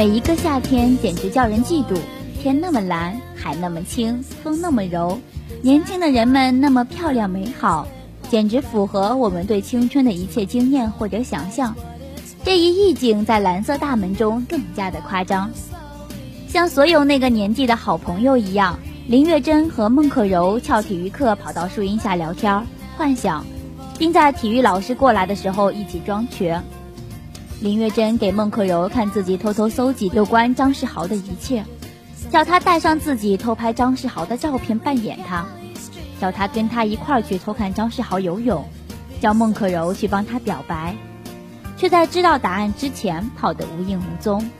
每一个夏天简直叫人嫉妒。天那么蓝，海那么清，风那么柔，年轻的人们那么漂亮美好，简直符合我们对青春的一切经验或者想象。这一意境在蓝色大门中更加的夸张，像所有那个年纪的好朋友一样，林月珍和孟可柔翘体育课跑到树荫下聊天儿，幻想，并在体育老师过来的时候一起装瘸。林月珍给孟可柔看自己偷偷搜集有关张世豪的一切，叫他带上自己偷拍张世豪的照片扮演他，叫他跟他一块儿去偷看张世豪游泳，叫孟可柔去帮他表白。却在知道答案之前跑得无影无踪。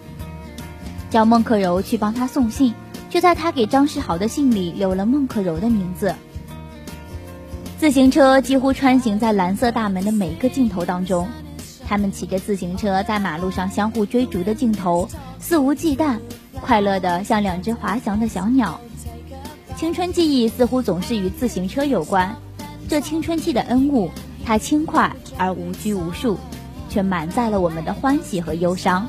叫孟可柔去帮他送信，却在他给张世豪的信里留了孟可柔的名字。自行车几乎穿行在蓝色大门的每个镜头当中，他们骑着自行车在马路上相互追逐的镜头，肆无忌惮，快乐的像两只滑翔的小鸟。青春记忆似乎总是与自行车有关，这青春期的恩物，它轻快而无拘无束。却满载了我们的欢喜和忧伤。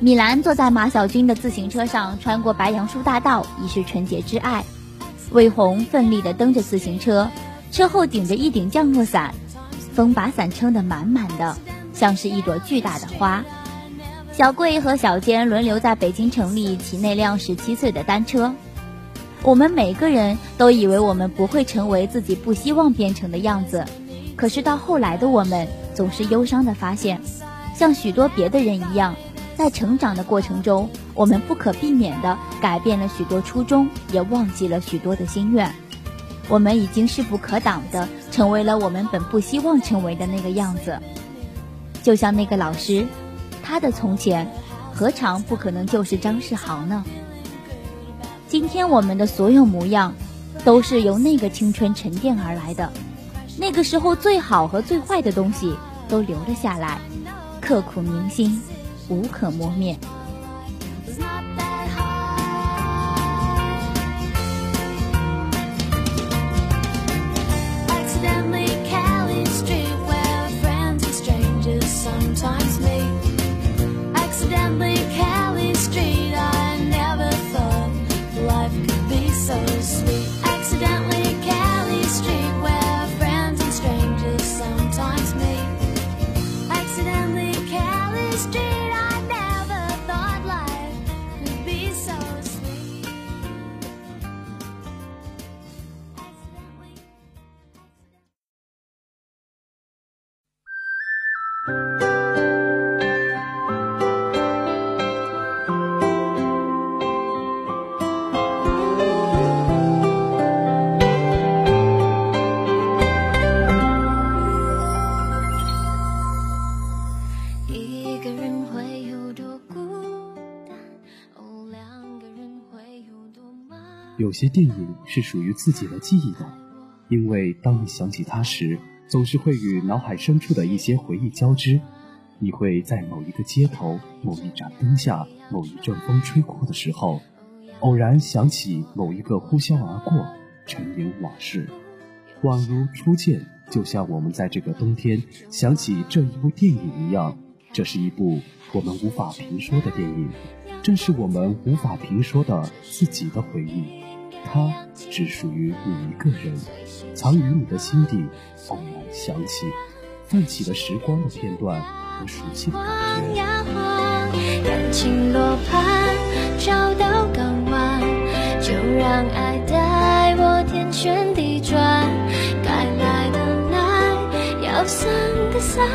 米兰坐在马小军的自行车上，穿过白杨树大道，已是纯洁之爱。魏红奋力地蹬着自行车，车后顶着一顶降落伞，风把伞撑得满满的，像是一朵巨大的花。小贵和小坚轮流在北京城里骑那辆十七岁的单车。我们每个人都以为我们不会成为自己不希望变成的样子，可是到后来的我们。总是忧伤的发现，像许多别的人一样，在成长的过程中，我们不可避免的改变了许多初衷，也忘记了许多的心愿。我们已经势不可挡的成为了我们本不希望成为的那个样子。就像那个老师，他的从前，何尝不可能就是张世豪呢？今天我们的所有模样，都是由那个青春沉淀而来的。那个时候最好和最坏的东西都留了下来，刻骨铭心，无可磨灭。些电影是属于自己的记忆的，因为当你想起它时，总是会与脑海深处的一些回忆交织。你会在某一个街头、某一盏灯下、某一阵风吹过的时候，偶然想起某一个呼啸而过、陈年往事，宛如初见。就像我们在这个冬天想起这一部电影一样，这是一部我们无法评说的电影，正是我们无法评说的自己的回忆。它只属于你一个人，藏于你的心底，偶然想起，泛起了时光的片段和熟悉的感觉。感情落盘，找到港湾，就让爱带我天旋地转。该来的来，要散的散，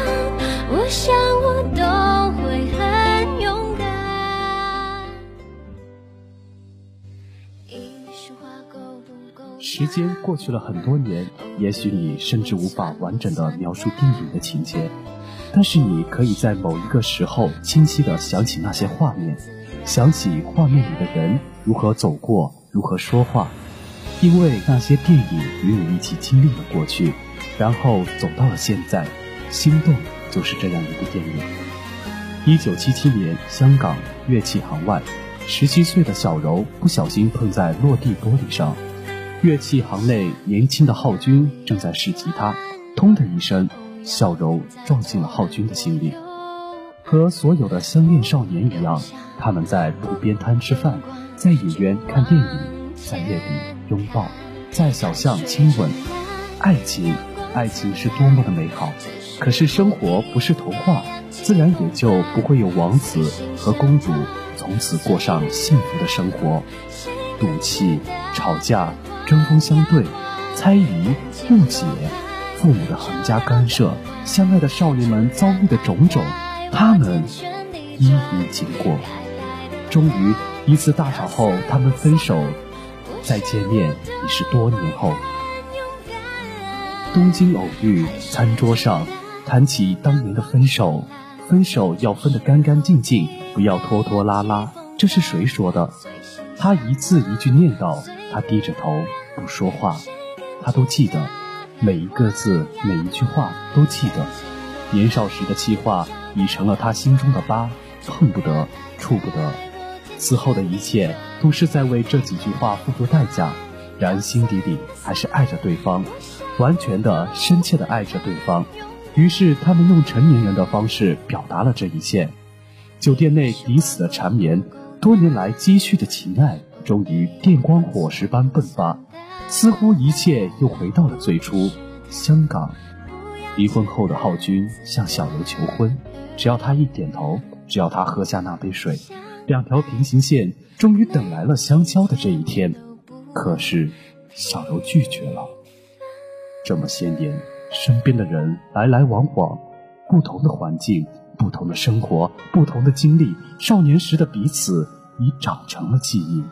时间过去了很多年，也许你甚至无法完整的描述电影的情节，但是你可以在某一个时候清晰的想起那些画面，想起画面里的人如何走过，如何说话，因为那些电影与你一起经历了过去，然后走到了现在。心动就是这样一部电影。一九七七年，香港乐器行外，十七岁的小柔不小心碰在落地玻璃上。乐器行内，年轻的浩军正在试吉他，“咚”的一声，小柔撞进了浩军的心里。和所有的相恋少年一样，他们在路边摊吃饭，在影院看电影，在夜里拥抱，在小巷亲吻。爱情，爱情是多么的美好！可是生活不是童话，自然也就不会有王子和公主从此过上幸福的生活。赌气、吵架、针锋相对、猜疑、误解，父母的横加干涉，相爱的少年们遭遇的种种。他们一一经过，终于一次大吵后，他们分手。再见面已是多年后。东京偶遇，餐桌上谈起当年的分手，分手要分得干干净净，不要拖拖拉拉。这是谁说的？他一字一句念叨，他低着头不说话，他都记得，每一个字，每一句话都记得。年少时的气话。已成了他心中的疤，碰不得，触不得。此后的一切都是在为这几句话付出代价，然心底里还是爱着对方，完全的、深切的爱着对方。于是他们用成年人的方式表达了这一切。酒店内彼此的缠绵，多年来积蓄的情爱，终于电光火石般迸发，似乎一切又回到了最初。香港，离婚后的浩君向小刘求婚。只要他一点头，只要他喝下那杯水，两条平行线终于等来了相交的这一天。可是，小柔拒绝了。这么些年，身边的人来来往往，不同的环境，不同的生活，不同的经历，少年时的彼此已长成了记忆。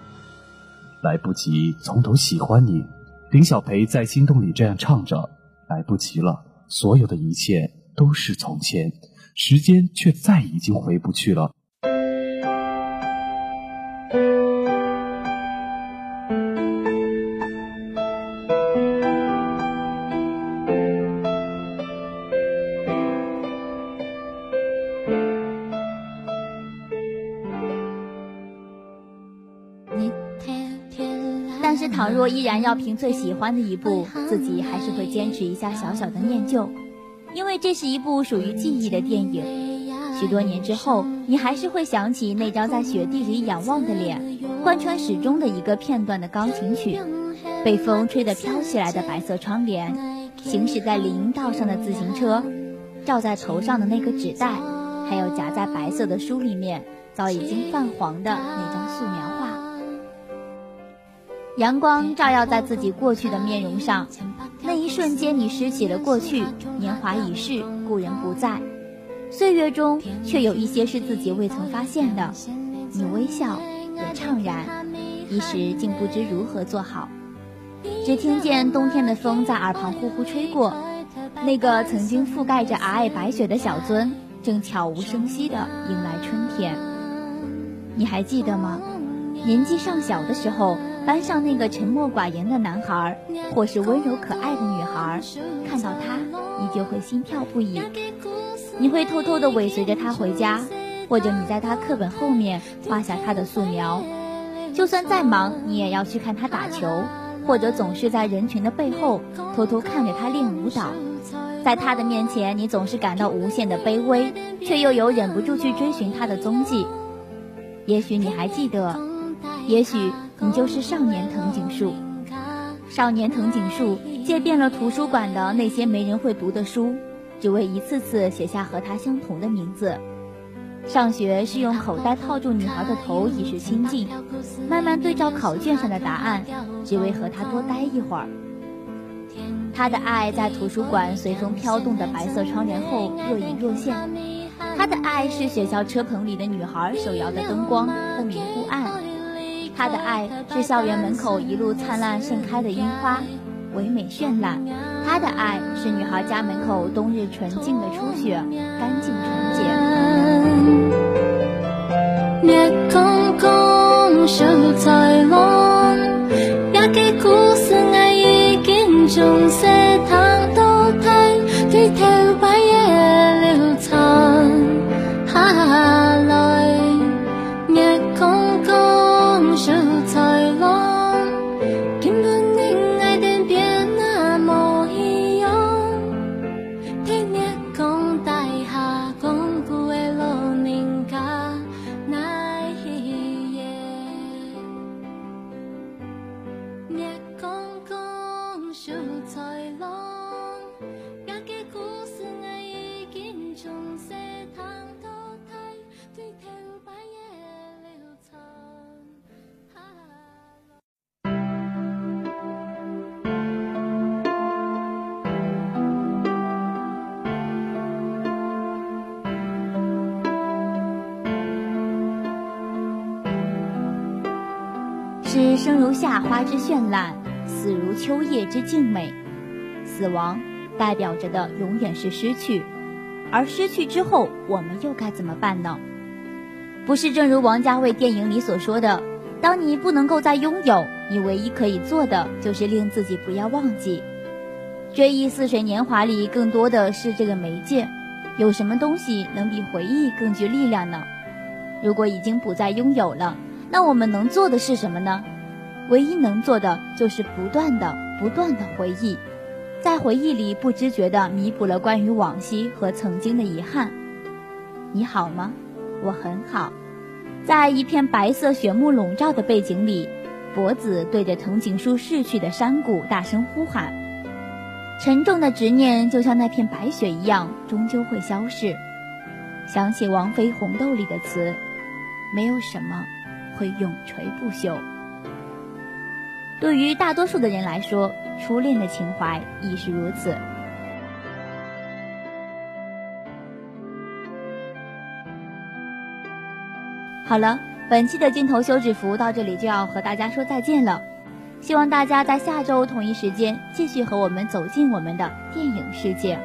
来不及从头喜欢你，林小培在心动里这样唱着：来不及了，所有的一切都是从前。时间却再已经回不去了。但是，倘若依然要凭最喜欢的一部，自己还是会坚持一下小小的念旧。因为这是一部属于记忆的电影，许多年之后，你还是会想起那张在雪地里仰望的脸，贯穿始终的一个片段的钢琴曲，被风吹得飘起来的白色窗帘，行驶在林荫道上的自行车，罩在头上的那个纸袋，还有夹在白色的书里面早已经泛黄的那张素描。阳光照耀在自己过去的面容上。那一瞬间，你拾起了过去，年华已逝，故人不在，岁月中却有一些是自己未曾发现的。你微笑，也怅然，一时竟不知如何做好。只听见冬天的风在耳旁呼呼吹过，那个曾经覆盖着皑皑白雪的小樽，正悄无声息地迎来春天。你还记得吗？年纪尚小的时候。班上那个沉默寡言的男孩，或是温柔可爱的女孩，看到他，你就会心跳不已。你会偷偷地尾随着他回家，或者你在他课本后面画下他的素描。就算再忙，你也要去看他打球，或者总是在人群的背后偷偷看着他练舞蹈。在他的面前，你总是感到无限的卑微，却又有忍不住去追寻他的踪迹。也许你还记得，也许。你就是少年藤井树，少年藤井树借遍了图书馆的那些没人会读的书，只为一次次写下和他相同的名字。上学是用口袋套住女孩的头以示亲近，慢慢对照考卷上的答案，只为和他多待一会儿。他的爱在图书馆随风飘动的白色窗帘后若隐若现，他的爱是学校车棚里的女孩手摇的灯光忽明忽暗。他的爱是校园门口一路灿烂盛开的樱花，唯美绚烂；他的爱是女孩家门口冬日纯净的初雪，干净纯洁。是生如夏花之绚烂，死如秋叶之静美。死亡代表着的永远是失去，而失去之后，我们又该怎么办呢？不是正如王家卫电影里所说的，当你不能够再拥有，你唯一可以做的就是令自己不要忘记。追忆似水年华里，更多的是这个媒介。有什么东西能比回忆更具力量呢？如果已经不再拥有了，那我们能做的是什么呢？唯一能做的就是不断的、不断的回忆，在回忆里不知觉地弥补了关于往昔和曾经的遗憾。你好吗？我很好。在一片白色雪幕笼罩的背景里，脖子对着藤井树逝去的山谷大声呼喊。沉重的执念就像那片白雪一样，终究会消逝。想起王菲《红豆》里的词：“没有什么会永垂不朽。”对于大多数的人来说，初恋的情怀亦是如此。好了，本期的镜头休止符到这里就要和大家说再见了。希望大家在下周同一时间继续和我们走进我们的电影世界。